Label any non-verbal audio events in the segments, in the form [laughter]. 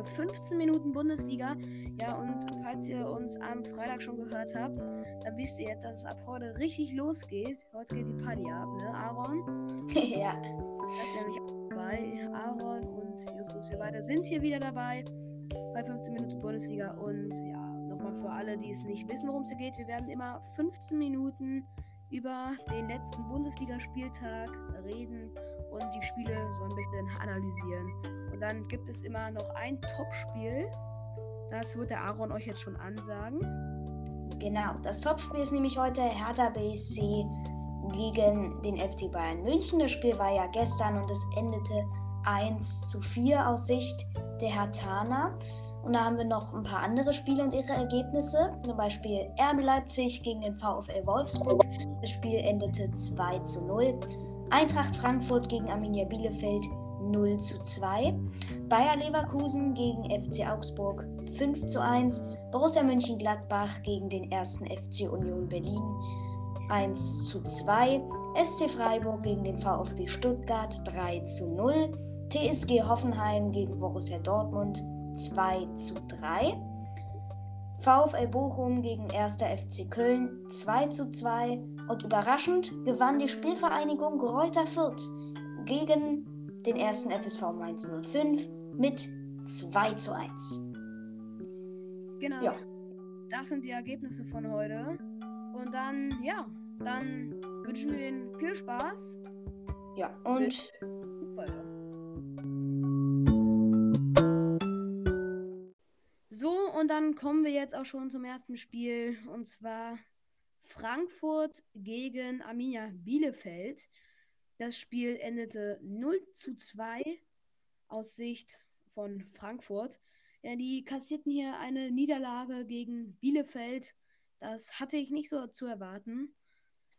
Folge 15 Minuten Bundesliga. Ja, und falls ihr uns am Freitag schon gehört habt, dann wisst ihr jetzt, dass es ab heute richtig losgeht. Heute geht die Party ab, ne, Aaron? [laughs] ja. Das ist nämlich auch dabei. Aaron und Justus, wir beide sind hier wieder dabei bei 15 Minuten Bundesliga. Und ja, nochmal für alle, die es nicht wissen, worum es hier geht. Wir werden immer 15 Minuten über den letzten Bundesligaspieltag reden und die Spiele so ein bisschen analysieren. Und dann gibt es immer noch ein Topspiel. Das wird der Aaron euch jetzt schon ansagen. Genau, das Topspiel ist nämlich heute Hertha BSC gegen den FC Bayern München. Das Spiel war ja gestern und es endete 1 zu 4 aus Sicht der Herthaner. Und da haben wir noch ein paar andere Spiele und ihre Ergebnisse. Zum Beispiel RB Leipzig gegen den VfL Wolfsburg. Das Spiel endete 2 zu 0. Eintracht Frankfurt gegen Arminia Bielefeld 0 zu 2. Bayer Leverkusen gegen FC Augsburg 5 zu 1. Borussia Mönchengladbach gegen den 1. FC Union Berlin 1 zu 2. SC Freiburg gegen den VfB Stuttgart 3 zu 0. TSG Hoffenheim gegen Borussia Dortmund 2 zu 3. VfL Bochum gegen 1. FC Köln 2 zu 2. Und überraschend gewann die Spielvereinigung Greuther Fürth gegen den 1. FSV Mainz 05 mit 2 zu 1. Genau. Ja. Das sind die Ergebnisse von heute. Und dann, ja, dann wünschen wir Ihnen viel Spaß. Ja, und. So, und dann kommen wir jetzt auch schon zum ersten Spiel. Und zwar Frankfurt gegen Arminia Bielefeld. Das Spiel endete 0 zu 2 aus Sicht von Frankfurt. Ja, die kassierten hier eine Niederlage gegen Bielefeld. Das hatte ich nicht so zu erwarten.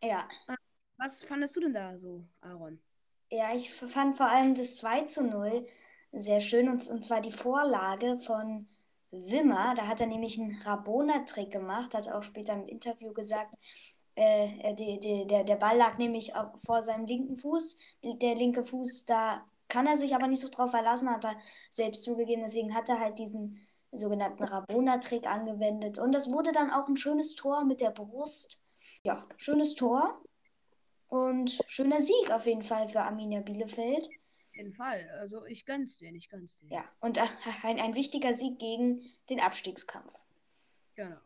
Ja. Äh, was fandest du denn da so, Aaron? Ja, ich fand vor allem das 2 zu 0 sehr schön. Und, und zwar die Vorlage von Wimmer. Da hat er nämlich einen Rabona-Trick gemacht, hat auch später im Interview gesagt. Äh, die, die, der, der Ball lag nämlich vor seinem linken Fuß. Der linke Fuß, da kann er sich aber nicht so drauf verlassen, hat er selbst zugegeben. Deswegen hat er halt diesen sogenannten Rabona-Trick angewendet. Und das wurde dann auch ein schönes Tor mit der Brust. Ja, schönes Tor. Und schöner Sieg auf jeden Fall für Arminia Bielefeld. Auf jeden Fall. Also ich gönn's dir, ich gönn's dir. Ja, und ein, ein wichtiger Sieg gegen den Abstiegskampf. Genau.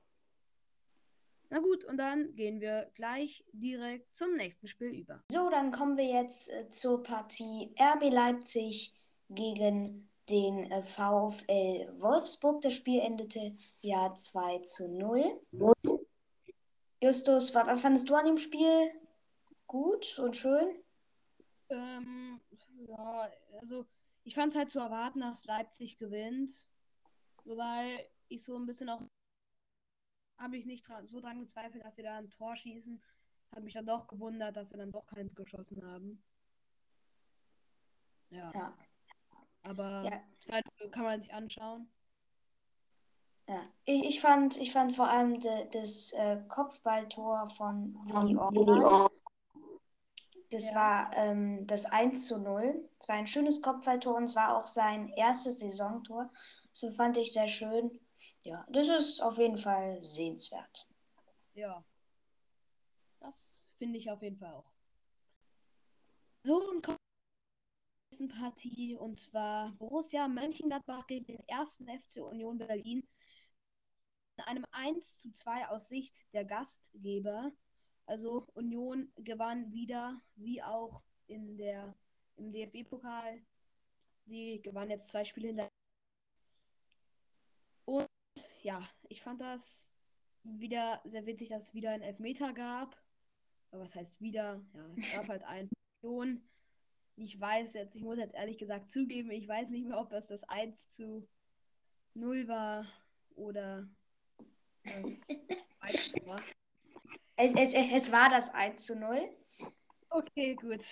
Na gut, und dann gehen wir gleich direkt zum nächsten Spiel über. So, dann kommen wir jetzt äh, zur Partie RB Leipzig gegen den äh, VfL Wolfsburg. Das Spiel endete ja 2 zu 0. Justus, was fandest du an dem Spiel? Gut und schön? Ähm, ja, also ich fand es halt zu erwarten, dass Leipzig gewinnt. Wobei ich so ein bisschen auch habe ich nicht dran, so dran gezweifelt, dass sie da ein Tor schießen. Hat mich dann doch gewundert, dass sie dann doch keins geschossen haben. Ja. ja. Aber ja. kann man sich anschauen. Ja, ich, ich, fand, ich fand vor allem de, das äh, Kopfballtor von Willi Orban. Das ja. war ähm, das 1 zu 0. Es war ein schönes Kopfballtor und es war auch sein erstes Saisontor. So fand ich sehr schön. Ja, das ist auf jeden Fall sehenswert. Ja. Das finde ich auf jeden Fall auch. So, und kommt nächsten Partie und zwar Borussia Mönchengladbach gegen den ersten FC Union Berlin. In einem 1 zu 2 aus Sicht der Gastgeber. Also Union gewann wieder, wie auch in der, im DFB-Pokal. Sie gewann jetzt zwei Spiele hinter. Ja, ich fand das wieder sehr witzig, dass es wieder ein Elfmeter gab. Aber was heißt wieder? Ja, es gab halt einen Union. Ich weiß jetzt, ich muss jetzt ehrlich gesagt zugeben, ich weiß nicht mehr, ob das das 1 zu 0 war oder das [laughs] 1 zu war. Es, es, es war das 1 zu 0. Okay, gut.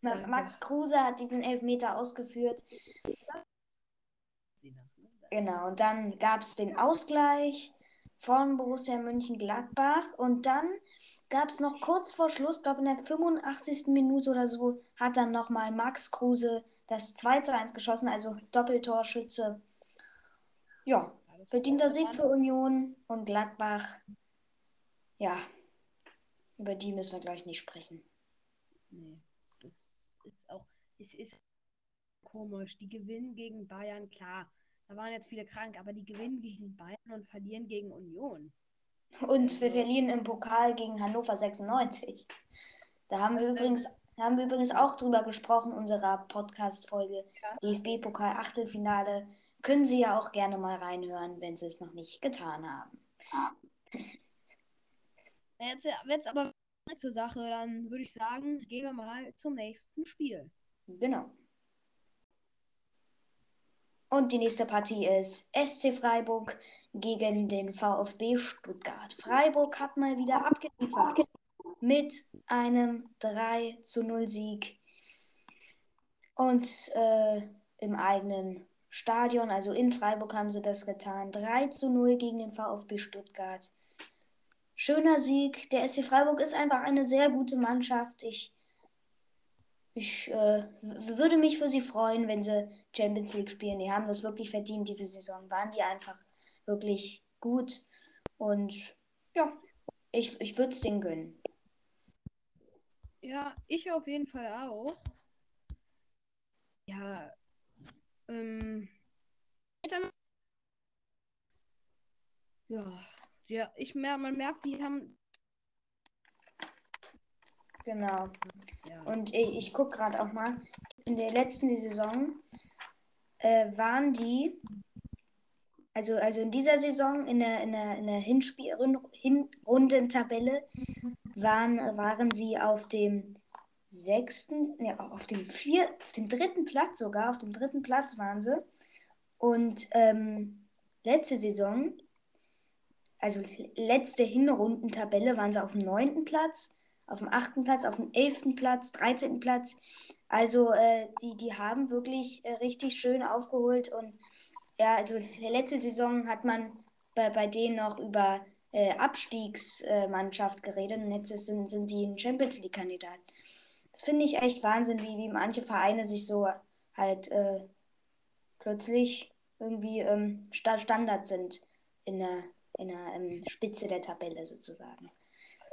Na, Max Kruse hat diesen Elfmeter ausgeführt. Genau, und dann gab es den Ausgleich von Borussia Mönchengladbach und dann gab es noch kurz vor Schluss, glaube in der 85. Minute oder so, hat dann nochmal Max Kruse das 2 zu 1 geschossen, also Doppeltorschütze. Ja, verdienter Sieg für Union und Gladbach. Ja, über die müssen wir gleich nicht sprechen. Nee, es ist, ist auch, es ist komisch. Die gewinnen gegen Bayern, klar. Da waren jetzt viele krank, aber die gewinnen gegen Bayern und verlieren gegen Union. Und wir verlieren im Pokal gegen Hannover 96. Da haben wir übrigens, da haben wir übrigens auch drüber gesprochen, unserer Podcast-Folge Ja. DFB-Pokal Achtelfinale. Können Sie ja auch gerne mal reinhören, wenn Sie es noch nicht getan haben. Jetzt, jetzt aber zur Sache, dann würde ich sagen, gehen wir mal zum nächsten Spiel. Genau. Und die nächste Partie ist SC Freiburg gegen den VfB Stuttgart. Freiburg hat mal wieder abgeliefert mit einem 3 zu 0 Sieg. Und äh, im eigenen Stadion, also in Freiburg haben sie das getan. 3 zu 0 gegen den VfB Stuttgart. Schöner Sieg. Der SC Freiburg ist einfach eine sehr gute Mannschaft. Ich ich äh, würde mich für sie freuen, wenn sie Champions League spielen. Die haben das wirklich verdient diese Saison. Waren die einfach wirklich gut. Und ja, ich, ich würde es denen gönnen. Ja, ich auf jeden Fall auch. Ja, ähm. Ja, ja, ich mer man merkt, die haben. Genau. Ja, Und ich, ich gucke gerade auch mal. In der letzten Saison äh, waren die, also, also in dieser Saison in der, in der, in der Hinrundentabelle waren, waren sie auf dem sechsten, ne, auf dem vier, auf dem dritten Platz sogar, auf dem dritten Platz waren sie. Und ähm, letzte Saison, also letzte Hinrundentabelle, waren sie auf dem neunten Platz, auf dem achten Platz, auf dem elften Platz, 13. Platz. Also äh, die, die haben wirklich äh, richtig schön aufgeholt und ja, also letzte Saison hat man bei, bei denen noch über äh, Abstiegsmannschaft geredet und jetzt sind, sind die ein Champions League-Kandidat. Das finde ich echt Wahnsinn, wie, wie manche Vereine sich so halt äh, plötzlich irgendwie ähm, Sta Standard sind in der, in der ähm, Spitze der Tabelle sozusagen.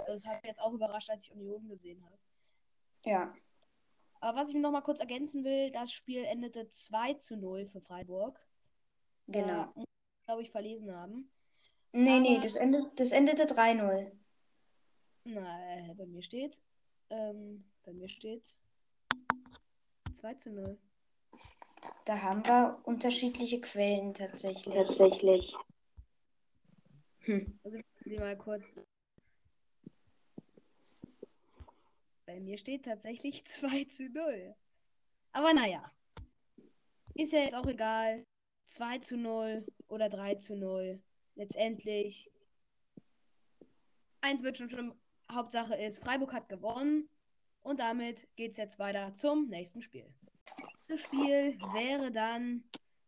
Das hat mich jetzt auch überrascht, als ich Union gesehen habe. Ja, Aber was ich noch mal kurz ergänzen will, das Spiel endete 2 zu 0 für Freiburg. genau. Ich, glaube ich, verlesen haben. Nee, nee, Aber- das, ende, das endete 3-0. Na, äh, bei mir steht. Ähm, bei mir steht 2 zu 0. Da haben wir unterschiedliche Quellen tatsächlich. Tatsächlich. Hm. Also Sie mal kurz. Bei mir steht tatsächlich [laughs] 2 zu 0. Aber naja. Ist ja jetzt auch egal. 2 zu 0 oder 3 zu 0. Letztendlich. Eins wird schon schlimm. Hauptsache ist, Freiburg hat gewonnen. Und damit geht es jetzt weiter zum nächsten Spiel. Das Spiel wäre dann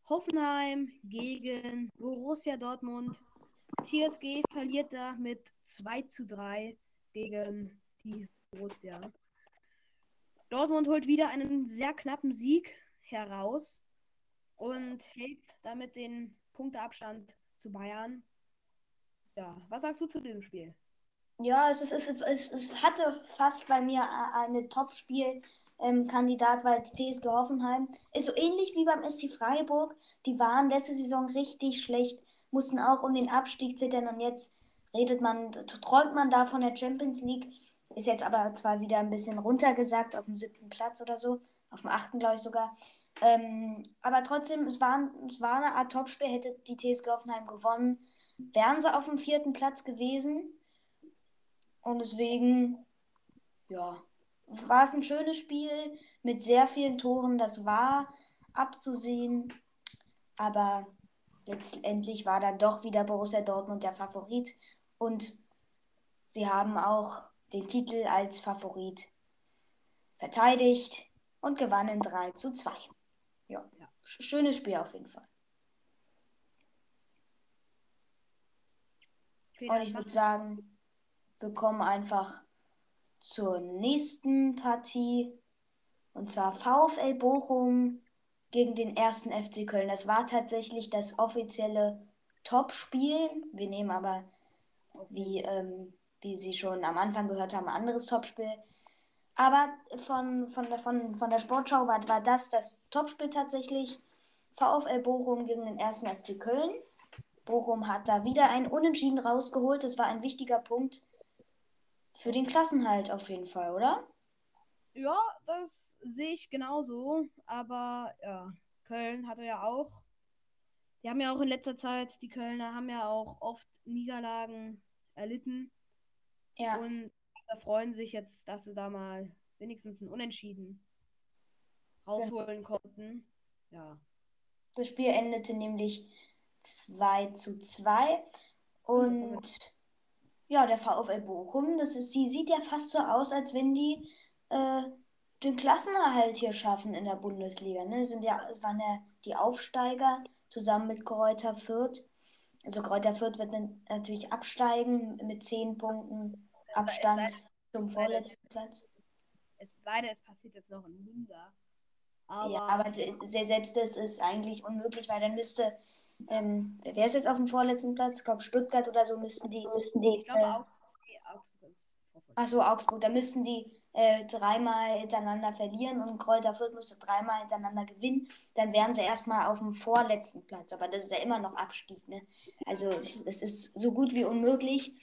Hoffenheim gegen Borussia Dortmund. TSG verliert da mit 2 zu 3 gegen die Borussia. Dortmund holt wieder einen sehr knappen Sieg heraus und hält damit den Punkteabstand zu Bayern. Ja, was sagst du zu diesem Spiel? Ja, es, ist, es, es, es hatte fast bei mir eine Top-Spiel-Kandidat, weil die TSG Hoffenheim ist so ähnlich wie beim SC Freiburg. Die waren letzte Saison richtig schlecht, mussten auch um den Abstieg zittern und jetzt redet man, träumt man da von der Champions League. Ist jetzt aber zwar wieder ein bisschen runtergesagt, auf dem siebten Platz oder so, auf dem achten, glaube ich sogar. Ähm, aber trotzdem, es war, es war eine Art Topspiel, hätte die TSG Hoffenheim gewonnen, wären sie auf dem vierten Platz gewesen. Und deswegen, ja, war es ein schönes Spiel mit sehr vielen Toren. Das war abzusehen. Aber letztendlich war dann doch wieder Borussia Dortmund der Favorit. Und sie haben auch den Titel als Favorit verteidigt und gewannen 3 zu 2. Ja, Ja. sch- schönes Spiel auf jeden Fall. Und ich würde sagen, wir kommen einfach zur nächsten Partie. Und zwar VfL Bochum gegen den ersten FC Köln. Das war tatsächlich das offizielle Topspiel. Wir nehmen aber, wie, ähm, wie Sie schon am Anfang gehört haben, ein anderes Topspiel. Aber von, von, der, von, von der Sportschau war, war das das Topspiel tatsächlich. VfL Bochum gegen den ersten FC Köln. Bochum hat da wieder ein Unentschieden rausgeholt. Das war ein wichtiger Punkt für den Klassenhalt auf jeden Fall, oder? Ja, das sehe ich genauso. Aber ja, Köln hatte ja auch. Die haben ja auch in letzter Zeit, die Kölner haben ja auch oft Niederlagen erlitten. Ja. Und da freuen sich jetzt, dass sie da mal wenigstens ein Unentschieden rausholen konnten. Ja. Das Spiel endete nämlich 2 zu 2. Und ja, der VfL Bochum, das ist, sie sieht ja fast so aus, als wenn die äh, den Klassenerhalt hier schaffen in der Bundesliga. Ne? Sind ja, es waren ja die Aufsteiger zusammen mit Kräuter Fürth. Also Kräuter Fürth wird dann natürlich absteigen mit 10 Punkten Abstand es sei, zum vorletzten Platz. Es sei denn, es passiert jetzt noch ein Wunder. Aber, ja, aber selbst das ist eigentlich unmöglich, weil dann müsste, ähm, wer ist jetzt auf dem vorletzten Platz? Ich glaube Stuttgart oder so müssten die. Müssten die ich glaube äh, Augsburg, Augsburg ist Achso, Augsburg, da müssten die äh, dreimal hintereinander verlieren und Kräuter Fürth müsste dreimal hintereinander gewinnen, dann wären sie erstmal auf dem vorletzten Platz. Aber das ist ja immer noch Abstieg. Ne? Also das ist so gut wie unmöglich.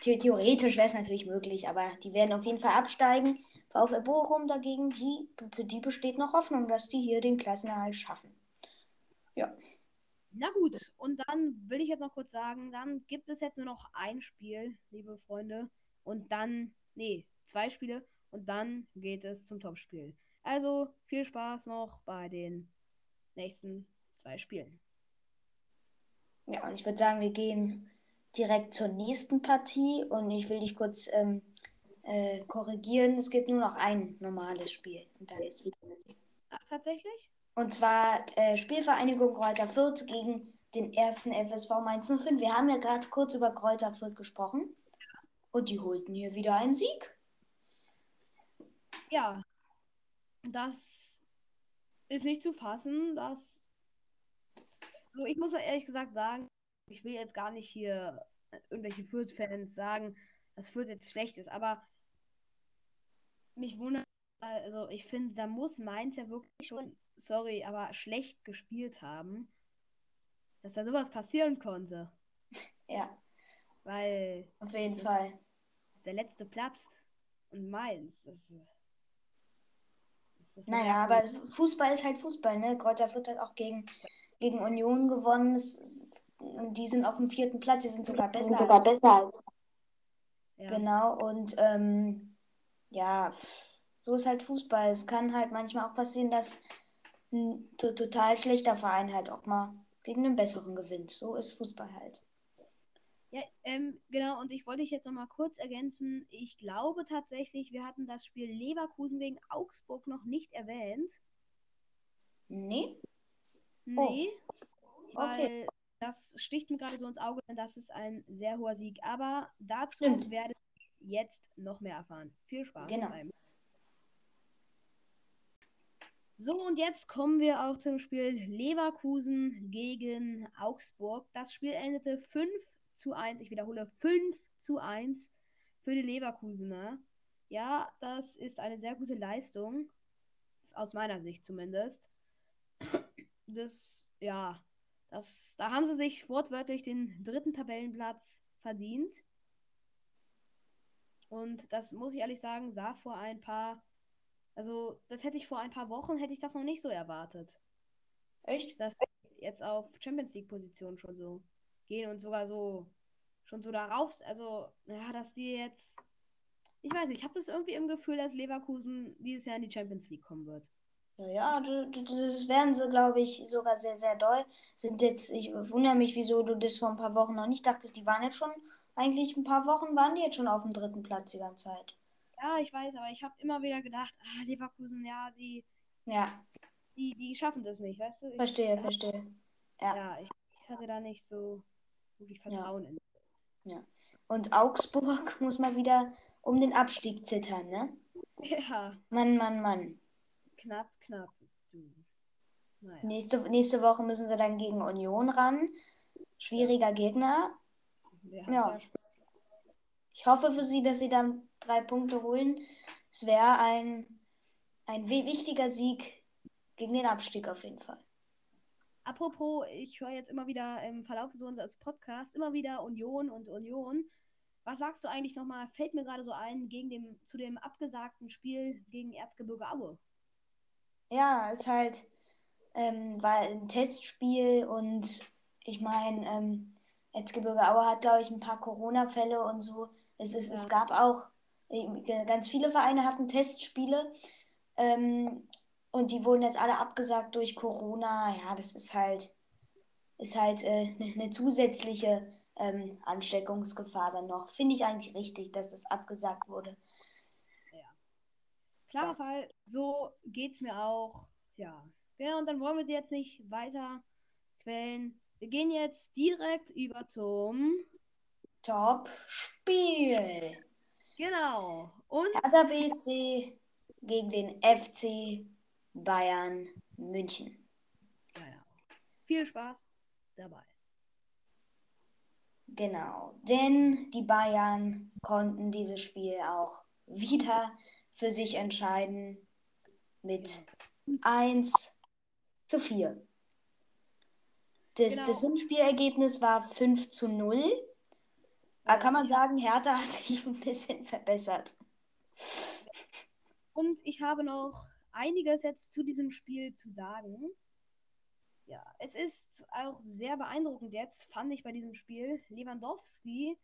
Theoretisch wäre es natürlich möglich, aber die werden auf jeden Fall absteigen. VfL Bochum dagegen, die, für die besteht noch Hoffnung, dass die hier den Klassenerhalt schaffen. Ja. Na gut, und dann will ich jetzt noch kurz sagen, dann gibt es jetzt nur noch ein Spiel, liebe Freunde. Und dann, nee, zwei Spiele. Und dann geht es zum Topspiel. Also viel Spaß noch bei den nächsten zwei Spielen. Ja, und ich würde sagen, wir gehen direkt zur nächsten Partie. Und ich will dich kurz ähm, äh, korrigieren. Es gibt nur noch ein normales Spiel. Und dann ist es. Ach, tatsächlich? Und zwar äh, Spielvereinigung Kräuter Fürth gegen den ersten FSV Mainz 05. Wir haben ja gerade kurz über Kräuter Fürth gesprochen. Und die holten hier wieder einen Sieg. Ja, das ist nicht zu fassen. Das. Also ich muss mal ehrlich gesagt sagen, ich will jetzt gar nicht hier irgendwelche Fürth-Fans sagen, dass Fürth jetzt schlecht ist, aber mich wundert, also ich finde, da muss Mainz ja wirklich schon, sorry, aber schlecht gespielt haben, dass da sowas passieren konnte. [laughs] Ja. Weil. Auf jeden Fall. Das ist der letzte Platz und Mainz. Das ist naja, aber Fußball ist halt Fußball, ne? Kräuter Fürth hat auch gegen, gegen Union gewonnen. Es, es, die sind auf dem vierten Platz, die sind sogar besser. Sind sogar als, besser als. Ja. Genau, und ähm, ja, so ist halt Fußball. Es kann halt manchmal auch passieren, dass ein total schlechter Verein halt auch mal gegen einen besseren gewinnt. So ist Fußball halt. Ja, ähm, genau, und ich wollte dich jetzt noch mal kurz ergänzen. Ich glaube tatsächlich, wir hatten das Spiel Leverkusen gegen Augsburg noch nicht erwähnt. Nee? Nee. Oh. Weil okay. das sticht mir gerade so ins Auge, denn das ist ein sehr hoher Sieg. Aber dazu Stimmt. werde ich jetzt noch mehr erfahren. Viel Spaß genau. beim. So, und jetzt kommen wir auch zum Spiel Leverkusen gegen Augsburg. Das Spiel endete 5 zu 1. Ich wiederhole 5 zu 1 für die Leverkusener. Ja, das ist eine sehr gute Leistung. Aus meiner Sicht zumindest. Das, ja, das, da haben sie sich wortwörtlich den dritten Tabellenplatz verdient. Und das muss ich ehrlich sagen, sah vor ein paar, also das hätte ich vor ein paar Wochen, hätte ich das noch nicht so erwartet. Echt? Dass jetzt auf Champions League Position schon so gehen und sogar so schon so darauf, also ja, dass die jetzt, ich weiß nicht, ich habe das irgendwie im Gefühl, dass Leverkusen dieses Jahr in die Champions League kommen wird. Ja, das werden sie, glaube ich, sogar sehr, sehr doll. Sind jetzt, ich wundere mich, wieso du das vor ein paar Wochen noch nicht dachtest. Die waren jetzt schon, eigentlich ein paar Wochen waren die jetzt schon auf dem dritten Platz die ganze Zeit. Ja, ich weiß, aber ich habe immer wieder gedacht, ah, Leverkusen, ja, die. Ja. Die, die schaffen das nicht, weißt du? Ich, verstehe, verstehe. Ja, ja ich, ich, hatte da nicht so wirklich Vertrauen ja. in. Ja. Und Augsburg [laughs] muss mal wieder um den Abstieg zittern, ne? Ja. Mann, Mann, Mann. Knapp, knapp. Naja. Nächste, nächste Woche müssen sie dann gegen Union ran. Schwieriger Gegner. Ja. ja Ich hoffe für sie, dass sie dann drei Punkte holen. Es wäre ein, ein wi- wichtiger Sieg gegen den Abstieg auf jeden Fall. Apropos, ich höre jetzt immer wieder im Verlauf so des Podcasts immer wieder Union und Union. Was sagst du eigentlich nochmal? Fällt mir gerade so ein gegen dem, zu dem abgesagten Spiel gegen Erzgebirge Aue. Ja, ist halt, ähm, war ein Testspiel und ich meine, ähm, Erzgebirge Aue hat, glaube ich, ein paar Corona-Fälle und so. Es, ist, es Ja. gab auch, äh, ganz viele Vereine hatten Testspiele ähm, und die wurden jetzt alle abgesagt durch Corona. Ja, das ist halt, ist halt äh, eine ne zusätzliche ähm, Ansteckungsgefahr dann noch. Finde ich eigentlich richtig, dass das abgesagt wurde. Klarer Ja. Fall, so geht's mir auch. Ja. Ja, und dann wollen wir sie jetzt nicht weiter quälen. Wir gehen jetzt direkt über zum. Top-Spiel. Genau. Und Hertha BSC gegen den FC Bayern München. genau. Viel Spaß dabei. Genau, denn die Bayern konnten dieses Spiel auch wieder für sich entscheiden mit 1 zu 4. Das, Genau. das Hinspielergebnis war 5 zu 0. Da kann man sagen, Hertha hat sich ein bisschen verbessert. Und ich habe noch einiges jetzt zu diesem Spiel zu sagen. Ja, es ist auch sehr beeindruckend jetzt, fand ich bei diesem Spiel. Lewandowski,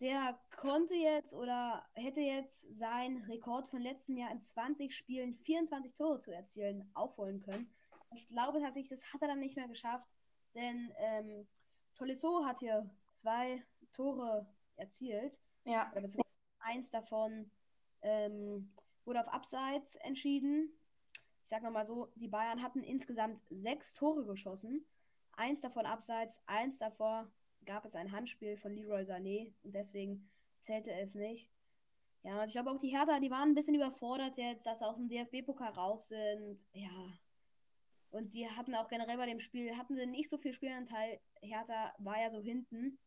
der konnte jetzt oder hätte jetzt seinen Rekord von letztem Jahr in 20 Spielen 24 Tore zu erzielen aufholen können. Ich glaube tatsächlich, das hat er dann nicht mehr geschafft, denn ähm, Tolisso hat hier zwei Tore erzielt. Ja, Oder eins davon ähm, wurde auf Abseits entschieden. Ich sag nochmal so, die Bayern hatten insgesamt sechs Tore geschossen. Eins davon abseits, eins davor gab es ein Handspiel von Leroy Sané und deswegen zählte es nicht. Ja, und ich glaube auch die Hertha, die waren ein bisschen überfordert jetzt, dass sie aus dem DFB-Pokal raus sind. Ja. Und die hatten auch generell bei dem Spiel, hatten sie nicht so viel Spielanteil. Hertha war ja so hinten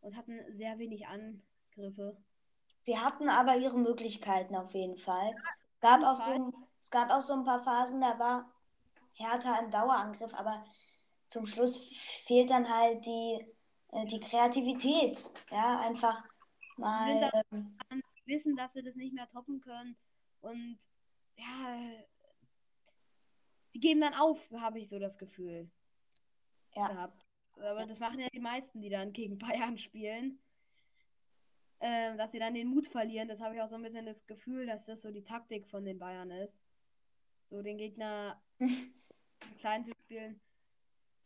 und hatten sehr wenig Angriffe. Sie hatten aber ihre Möglichkeiten auf jeden Fall. Es gab auch so, ein- es gab auch so ein paar Phasen, da war Hertha im Dauerangriff, aber zum Schluss fehlt dann halt die, äh, die Kreativität. Ja, einfach mal. Ähm, wissen, dass sie das nicht mehr toppen können. Und ja, die geben dann auf, habe ich so das Gefühl. Ja. Gehabt. Aber das machen ja die meisten, die dann gegen Bayern spielen. Ähm, dass sie dann den Mut verlieren. Das habe ich auch so ein bisschen das Gefühl, dass das so die Taktik von den Bayern ist. So den Gegner [laughs] klein zu spielen.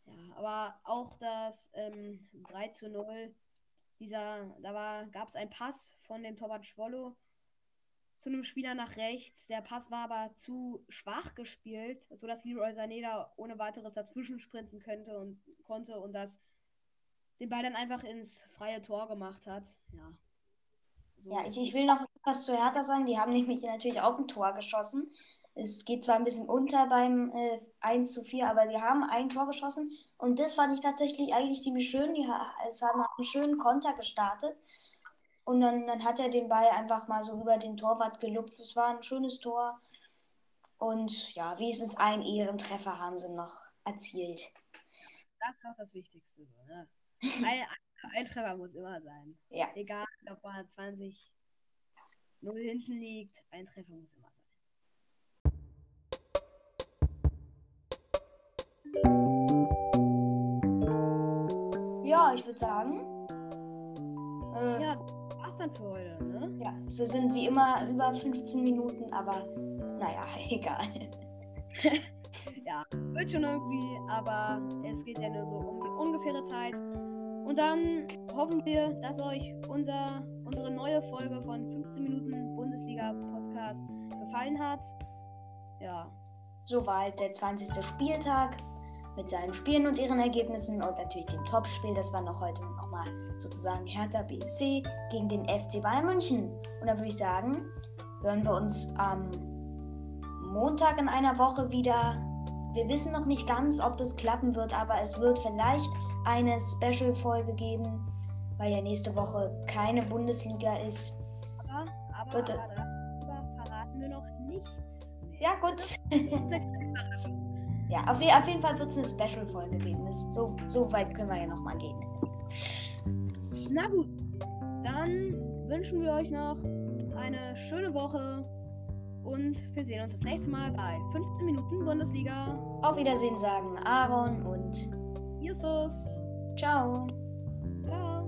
Ja, aber auch das ähm, 3 zu 0, dieser, da war, gab es einen Pass von dem Torwart Schwollo zu einem Spieler nach rechts. Der Pass war aber zu schwach gespielt, sodass Leroy Sané da ohne weiteres dazwischen sprinten könnte und konnte und das den Ball dann einfach ins freie Tor gemacht hat. Ja. So. ja, ich, ich will noch was zu Hertha sagen. Die haben nämlich natürlich auch ein Tor geschossen. Es geht zwar ein bisschen unter beim äh, 1 zu 4, aber die haben ein Tor geschossen. Und das fand ich tatsächlich eigentlich ziemlich schön. Die es haben einen schönen Konter gestartet. Und dann, dann hat er den Ball einfach mal so über den Torwart gelupft. Es war ein schönes Tor. Und ja, wenigstens einen Ehrentreffer haben sie noch erzielt. Das ist doch das Wichtigste. So, ne? ein, ein, Treffer muss immer sein. Ja. Egal, ob man 20 0 hinten liegt, ein Treffer muss immer sein. Ja, ich würde sagen. Äh, Ja, das war's dann für heute, ne? Ja, sie sind wie immer über 15 Minuten, aber naja, [laughs] egal. [laughs] Wird schon irgendwie, aber es geht ja nur so um die ungefähre Zeit. Und dann hoffen wir, dass euch unser, unsere neue Folge von 15 Minuten Bundesliga Podcast gefallen hat. Ja, Soweit der 20. Spieltag mit seinen Spielen und ihren Ergebnissen und natürlich dem Topspiel. Das war noch heute nochmal sozusagen Hertha BSC gegen den FC Bayern München. Und da würde ich sagen, hören wir uns am Montag in einer Woche wieder. wir wissen noch nicht ganz, ob das klappen wird, aber es wird vielleicht eine Special-Folge geben, weil ja nächste Woche keine Bundesliga ist. Aber, aber, Bitte. aber darüber verraten wir noch nichts. Ja, gut. ja, auf, auf jeden Fall wird es eine Special-Folge geben. Das, so, so weit können wir ja noch mal gehen. Na gut, dann wünschen wir euch noch eine schöne Woche und wir sehen uns das nächste Mal bei 15 Minuten Bundesliga. Auf Wiedersehen sagen Aaron und Jesus. ciao. Ciao.